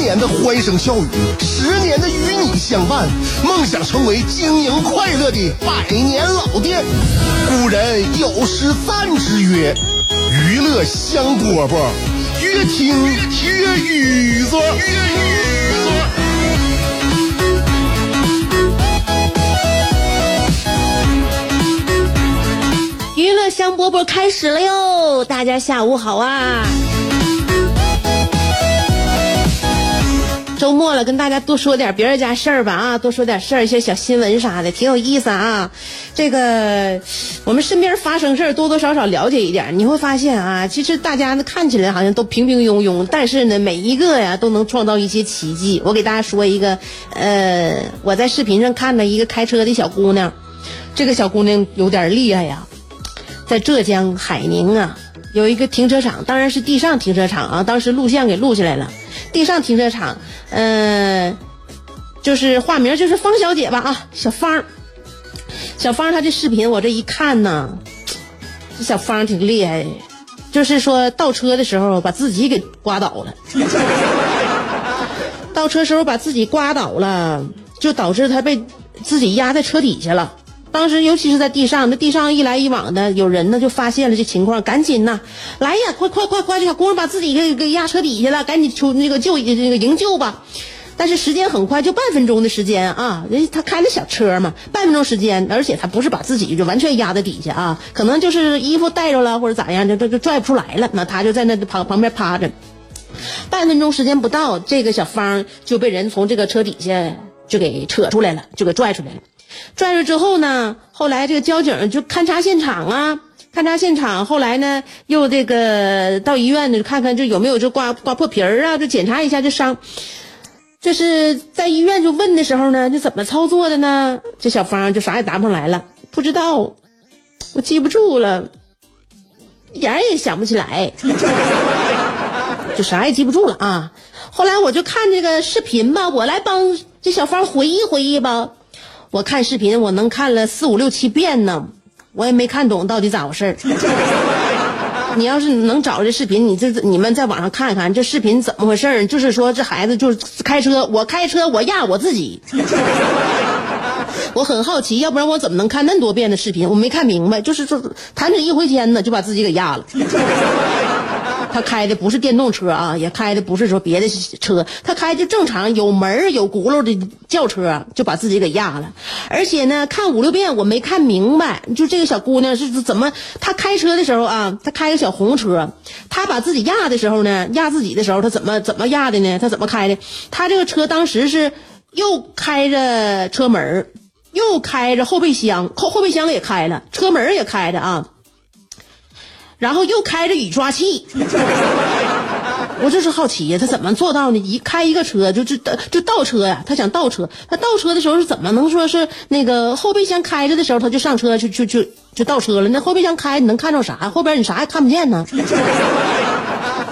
年的欢声笑语，十年的与你相伴，梦想成为经营快乐的百年老店。古人有诗赞之曰：“娱乐香饽饽，越听越雨左。”娱乐香饽饽开始了哟！大家下午好啊！周末了，跟大家多说点别人家事儿吧啊，多说点事儿，一些小新闻啥的，挺有意思啊。这个我们身边发生事儿，多多少少了解一点，你会发现啊，其实大家呢看起来好像都平平庸庸，但是呢，每一个呀都能创造一些奇迹。我给大家说一个，呃，我在视频上看到一个开车的小姑娘，这个小姑娘有点厉害呀。在浙江海宁啊，有一个停车场，当然是地上停车场啊。当时录像给录下来了，地上停车场，嗯，就是化名就是方小姐吧啊，小方，小方她这视频我这一看呢，这小方挺厉害，就是说倒车的时候把自己给刮倒了，倒车时候把自己刮倒了，就导致她被自己压在车底下了。当时，尤其是在地上，那地上一来一往的，有人呢就发现了这情况，赶紧呐，来呀，快快快快，这小姑娘把自己给给压车底下了，赶紧求那个救那个营救吧。但是时间很快，就半分钟的时间啊，人他开的小车嘛，半分钟时间，而且他不是把自己就完全压在底下啊，可能就是衣服带着了或者咋样，就这就拽不出来了，那他就在那旁旁边趴着，半分钟时间不到，这个小芳就被人从这个车底下就给扯出来了，就给拽出来了。拽着之后呢，后来这个交警就勘察现场啊，勘察现场。后来呢，又这个到医院呢，看看这有没有这刮刮破皮儿啊，就检查一下这伤。这是在医院就问的时候呢，这怎么操作的呢？这小芳就啥也答不上来了，不知道，我记不住了，一点也想不起来，就啥也记不住了啊。后来我就看这个视频吧，我来帮这小芳回忆回忆吧。我看视频，我能看了四五六七遍呢，我也没看懂到底咋回事儿。你要是能找这视频，你这你们在网上看看这视频怎么回事儿？就是说这孩子就是开车，我开车我压我自己。我很好奇，要不然我怎么能看那么多遍的视频？我没看明白，就是说弹指一挥间呢，就把自己给压了。他开的不是电动车啊，也开的不是说别的车，他开的正常有门有轱辘的轿车，就把自己给压了。而且呢，看五六遍我没看明白，就这个小姑娘是怎么？她开车的时候啊，她开个小红车，她把自己压的时候呢，压自己的时候，她怎么怎么压的呢？她怎么开的？她这个车当时是又开着车门，又开着后备箱，后后备箱也开了，车门也开着啊。然后又开着雨刷器，我就是好奇呀，他怎么做到呢？一开一个车就就就倒车呀，他想倒车，他倒车的时候是怎么能说是那个后备箱开着的时候他就上车就就就就倒车了？那后备箱开你能看着啥？后边你啥也看不见呢。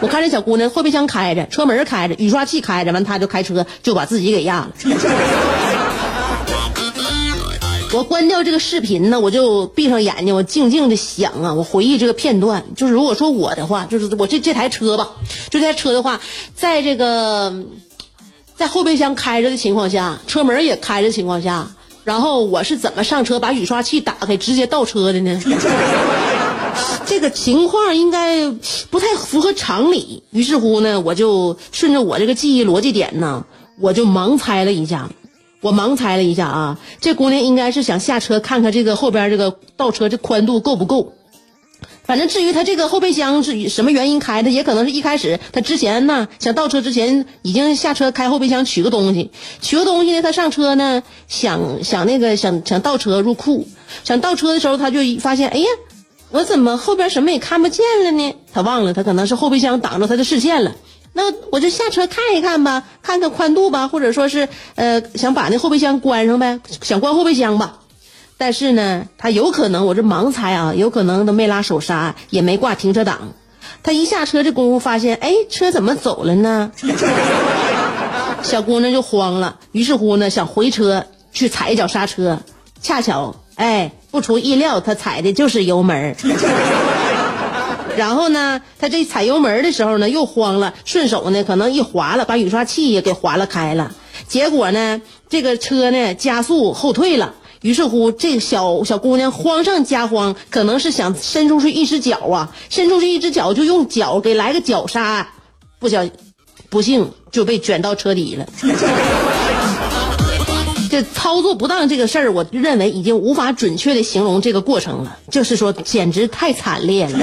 我看这小姑娘后备箱开着，车门开着，雨刷器开着，完他就开车就把自己给压了。我关掉这个视频呢，我就闭上眼睛，我静静的想啊，我回忆这个片段。就是如果说我的话，就是我这这台车吧，这台车的话，在这个在后备箱开着的情况下，车门也开着的情况下，然后我是怎么上车把雨刷器打开直接倒车的呢？这个情况应该不太符合常理。于是乎呢，我就顺着我这个记忆逻辑点呢，我就盲猜了一下。我盲猜了一下啊，这姑娘应该是想下车看看这个后边这个倒车这宽度够不够。反正至于她这个后备箱是什么原因开的，也可能是一开始她之前呢想倒车之前已经下车开后备箱取个东西，取个东西呢，她上车呢想想那个想想倒车入库，想倒车的时候她就发现，哎呀，我怎么后边什么也看不见了呢？她忘了，她可能是后备箱挡着她的视线了。那我就下车看一看吧，看看宽度吧，或者说是呃想把那后备箱关上呗，想关后备箱吧。但是呢，他有可能我这盲猜啊，有可能都没拉手刹，也没挂停车档。他一下车这功夫发现，哎，车怎么走了呢？小姑娘就慌了，于是乎呢，想回车去踩一脚刹车，恰巧，哎，不出意料，她踩的就是油门。然后呢，他这踩油门的时候呢，又慌了，顺手呢，可能一划了，把雨刷器也给划了开了。结果呢，这个车呢加速后退了。于是乎，这小小姑娘慌上加慌，可能是想伸出去一只脚啊，伸出去一只脚就用脚给来个脚刹，不小，不幸就被卷到车底了。这操作不当这个事儿，我认为已经无法准确的形容这个过程了，就是说简直太惨烈了。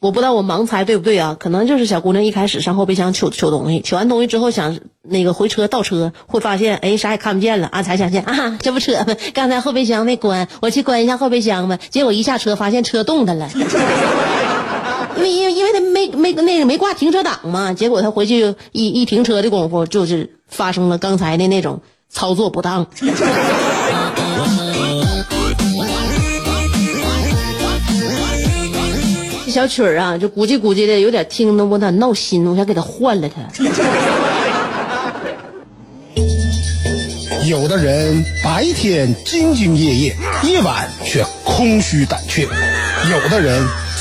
我不知道我盲猜对不对啊？可能就是小姑娘一开始上后备箱取取东西，取完东西之后想那个回车倒车，会发现哎啥也看不见了啊，才想起啊这不扯吗？刚才后备箱没关，我去关一下后备箱吧。结果一下车发现车动弹了，因为因为因为他没没那个没挂停车档嘛，结果他回去一一停车的功夫，就是发生了刚才的那种操作不当。这 小曲儿啊，就估计估计的，有点听的我他闹心，我想给他换了他。有的人白天兢兢业业，夜晚却空虚胆怯；有的人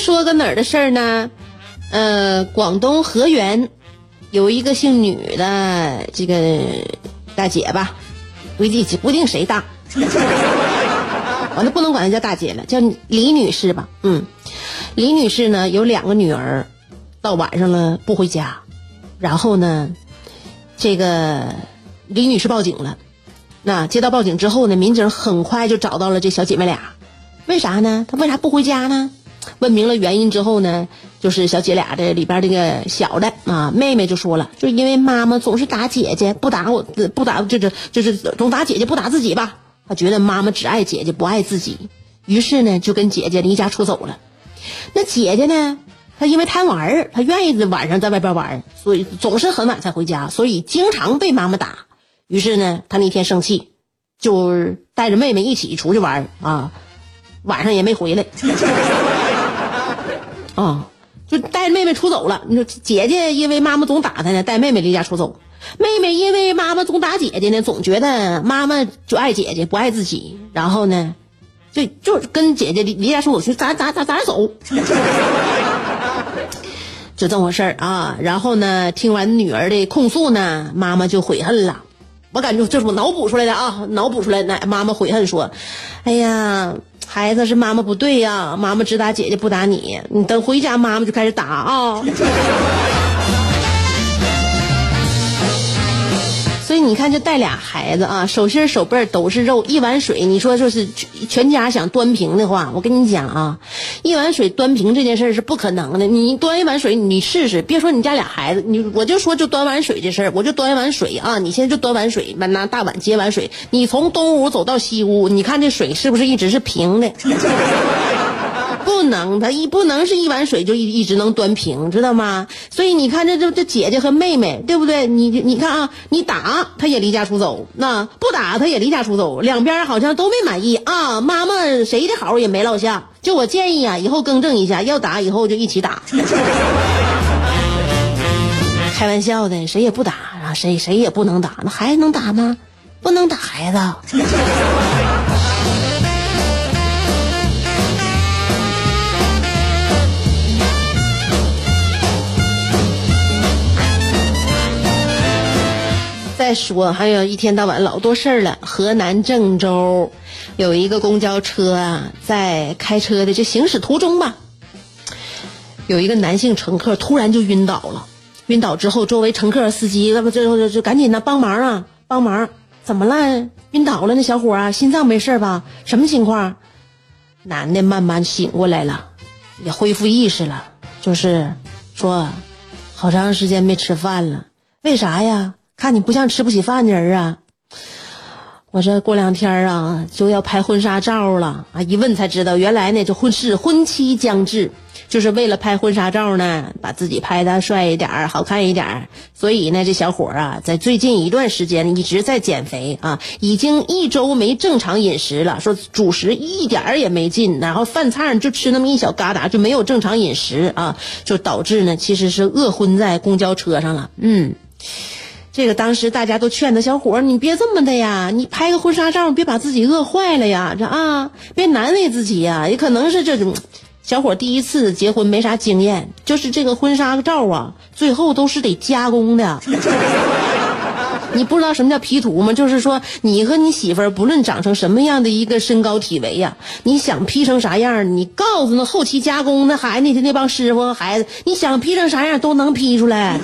说个哪儿的事儿呢？呃，广东河源有一个姓吕的这个大姐吧，不一定不一定谁大，完了不能管她叫大姐了，叫李女士吧。嗯，李女士呢有两个女儿，到晚上了不回家，然后呢，这个李女士报警了。那接到报警之后呢，民警很快就找到了这小姐妹俩。为啥呢？她为啥不回家呢？问明了原因之后呢，就是小姐俩的里边这个小的啊，妹妹就说了，就是因为妈妈总是打姐姐，不打我，不打就是就是总打姐姐，不打自己吧。她觉得妈妈只爱姐姐，不爱自己，于是呢就跟姐姐离家出走了。那姐姐呢，她因为贪玩儿她愿意晚上在外边玩，所以总是很晚才回家，所以经常被妈妈打。于是呢，她那天生气，就带着妹妹一起出去玩啊，晚上也没回来。啊，就带妹妹出走了。你说姐姐因为妈妈总打她呢，带妹妹离家出走；妹妹因为妈妈总打姐姐呢，总觉得妈妈就爱姐姐不爱自己，然后呢，就就跟姐姐离离家出走，去咋咋咋咋走，就这么回事儿啊。然后呢，听完女儿的控诉呢，妈妈就悔恨了。我感觉这是我脑补出来的啊，脑补出来的。妈妈悔恨说：“哎呀。”孩子是妈妈不对呀，妈妈只打姐姐不打你，你等回家妈妈就开始打啊。你看，这带俩孩子啊，手心手背都是肉，一碗水，你说就是全家想端平的话，我跟你讲啊，一碗水端平这件事是不可能的。你端一碗水，你试试，别说你家俩孩子，你我就说就端碗水这事儿，我就端一碗水啊，你现在就端碗水，拿大碗接碗水，你从东屋走到西屋，你看这水是不是一直是平的？不能，他一不能是一碗水就一一直能端平，知道吗？所以你看，这这这姐姐和妹妹，对不对？你你看啊，你打他也离家出走，那不打他也离家出走，两边好像都没满意啊。妈妈谁的好也没落下，就我建议啊，以后更正一下，要打以后就一起打。开玩笑的，谁也不打啊，谁谁也不能打，那孩子能打吗？不能打孩子。再说，还有一天到晚老多事儿了。河南郑州有一个公交车啊，在开车的这行驶途中吧，有一个男性乘客突然就晕倒了。晕倒之后，周围乘客、司机那不就就就赶紧的帮忙啊，帮忙！怎么了？晕倒了？那小伙啊，心脏没事吧？什么情况？男的慢慢醒过来了，也恢复意识了，就是说，好长时间没吃饭了。为啥呀？看你不像吃不起饭的人啊！我这过两天啊就要拍婚纱照了啊！一问才知道，原来呢这婚事婚期将至，就是为了拍婚纱照呢，把自己拍的帅一点好看一点所以呢，这小伙啊，在最近一段时间一直在减肥啊，已经一周没正常饮食了，说主食一点儿也没进，然后饭菜就吃那么一小疙瘩，就没有正常饮食啊，就导致呢，其实是饿昏在公交车上了。嗯。这个当时大家都劝他小伙儿，你别这么的呀，你拍个婚纱照，别把自己饿坏了呀，这啊，别难为自己呀。也可能是这种小伙第一次结婚没啥经验，就是这个婚纱照啊，最后都是得加工的。你不知道什么叫 P 图吗？就是说你和你媳妇儿不论长成什么样的一个身高体围呀，你想 P 成啥样，你告诉那后期加工那孩子那帮师傅和孩子，你想 P 成啥样都能 P 出来。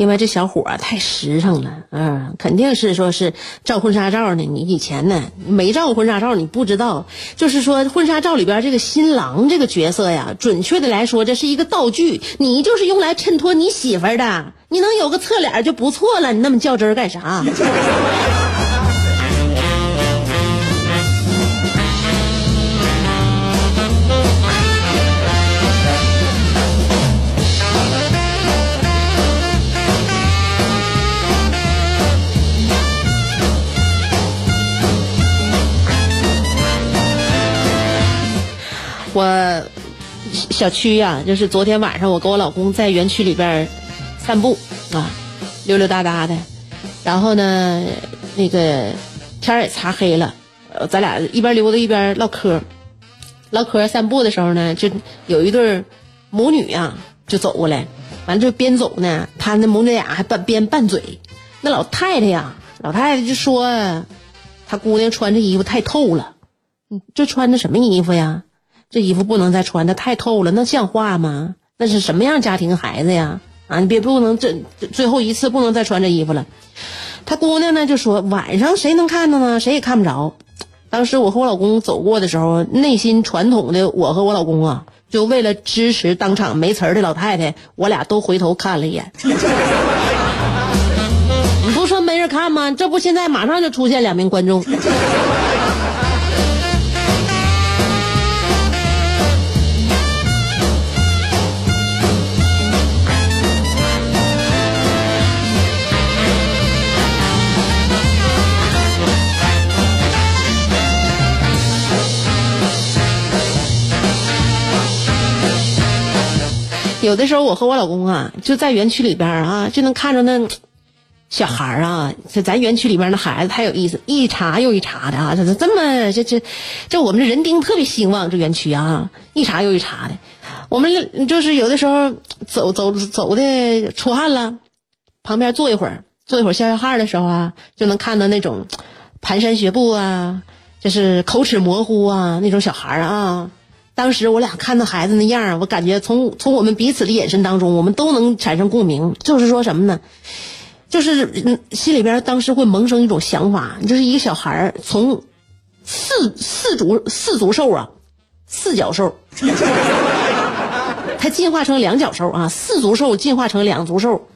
因为这小伙太实诚了，嗯，肯定是说是照婚纱照呢。你以前呢没照过婚纱照，你不知道。就是说婚纱照里边这个新郎这个角色呀，准确的来说，这是一个道具，你就是用来衬托你媳妇的。你能有个侧脸就不错了，你那么较真干啥？我小区呀，就是昨天晚上我跟我老公在园区里边散步啊，溜溜达达的，然后呢，那个天也擦黑了，咱俩一边溜达一边唠嗑，唠嗑散步的时候呢，就有一对母女啊，就走过来，完了就边走呢，他那母女俩还拌边拌嘴，那老太太呀，老太太就说，她姑娘穿这衣服太透了，这穿的什么衣服呀？这衣服不能再穿，它太透了，那像话吗？那是什么样家庭孩子呀？啊，你别不能这最后一次不能再穿这衣服了。他姑娘呢就说晚上谁能看到呢？谁也看不着。当时我和我老公走过的时候，内心传统的我和我老公啊，就为了支持当场没词儿的老太太，我俩都回头看了一眼。你不说没人看吗？这不现在马上就出现两名观众。有的时候，我和我老公啊，就在园区里边啊，就能看着那小孩啊。这咱园区里边那孩子太有意思，一茬又一茬的啊。这这么这这这我们这人丁特别兴旺，这园区啊，一茬又一茬的。我们就是有的时候走走走的出汗了，旁边坐一会儿，坐一会儿消消汗的时候啊，就能看到那种蹒跚学步啊，就是口齿模糊啊那种小孩啊。当时我俩看到孩子那样我感觉从从我们彼此的眼神当中，我们都能产生共鸣。就是说什么呢？就是心里边当时会萌生一种想法，就是一个小孩从四四足四足兽啊，四脚兽，他进化成两脚兽啊，四足兽进化成两足兽，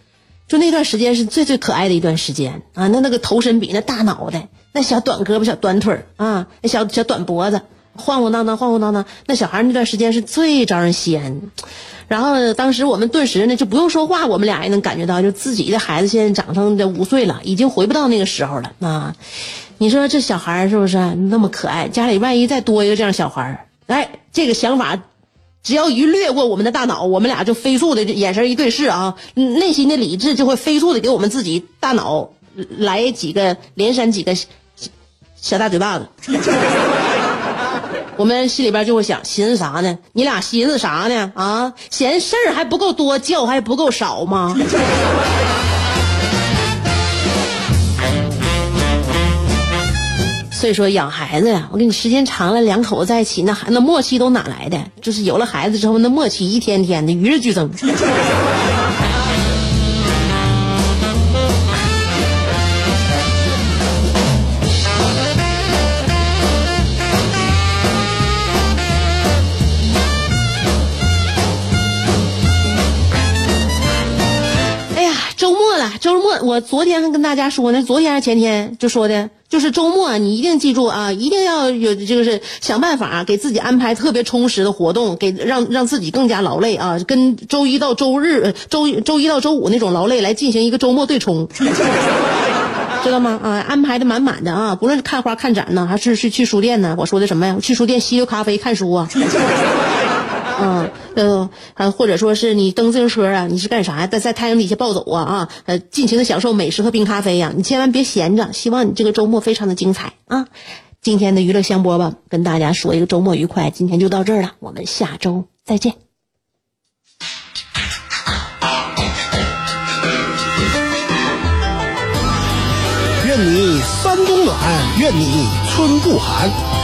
就那段时间是最最可爱的一段时间啊。那那个头身比那大脑袋，那小短胳膊小短腿啊，那小小短脖子。晃晃荡荡，晃晃荡荡，那小孩那段时间是最招人稀罕。然后当时我们顿时呢就不用说话，我们俩也能感觉到，就自己的孩子现在长成这五岁了，已经回不到那个时候了啊！你说这小孩是不是那么可爱？家里万一再多一个这样小孩，哎，这个想法只要一掠过我们的大脑，我们俩就飞速的眼神一对视啊，内心的理智就会飞速的给我们自己大脑来几个连扇几个小大嘴巴子。我们心里边就会想，寻思啥呢？你俩寻思啥呢？啊，嫌事儿还不够多，觉还不够少吗？所以说养孩子呀，我跟你时间长了，两口子在一起，那孩那默契都哪来的？就是有了孩子之后，那默契一天天的与日俱增。周末我昨天跟大家说呢，昨天还是前天就说的，就是周末你一定记住啊，一定要有就是想办法给自己安排特别充实的活动，给让让自己更加劳累啊，跟周一到周日、呃周周一到周五那种劳累来进行一个周末对冲。知道吗？啊，安排的满满的啊！不论是看花、看展呢，还是去去书店呢。我说的什么呀？去书店吸溜咖啡、看书啊。嗯，呃，或者说是你蹬自行车啊，你是干啥呀？在在太阳底下暴走啊啊，呃，尽情的享受美食和冰咖啡呀、你千万别闲着。希望你这个周末非常的精彩啊！今天的娱乐香饽吧，跟大家说一个周末愉快。今天就到这儿了，我们下周再见。愿你三冬暖，愿你春不寒，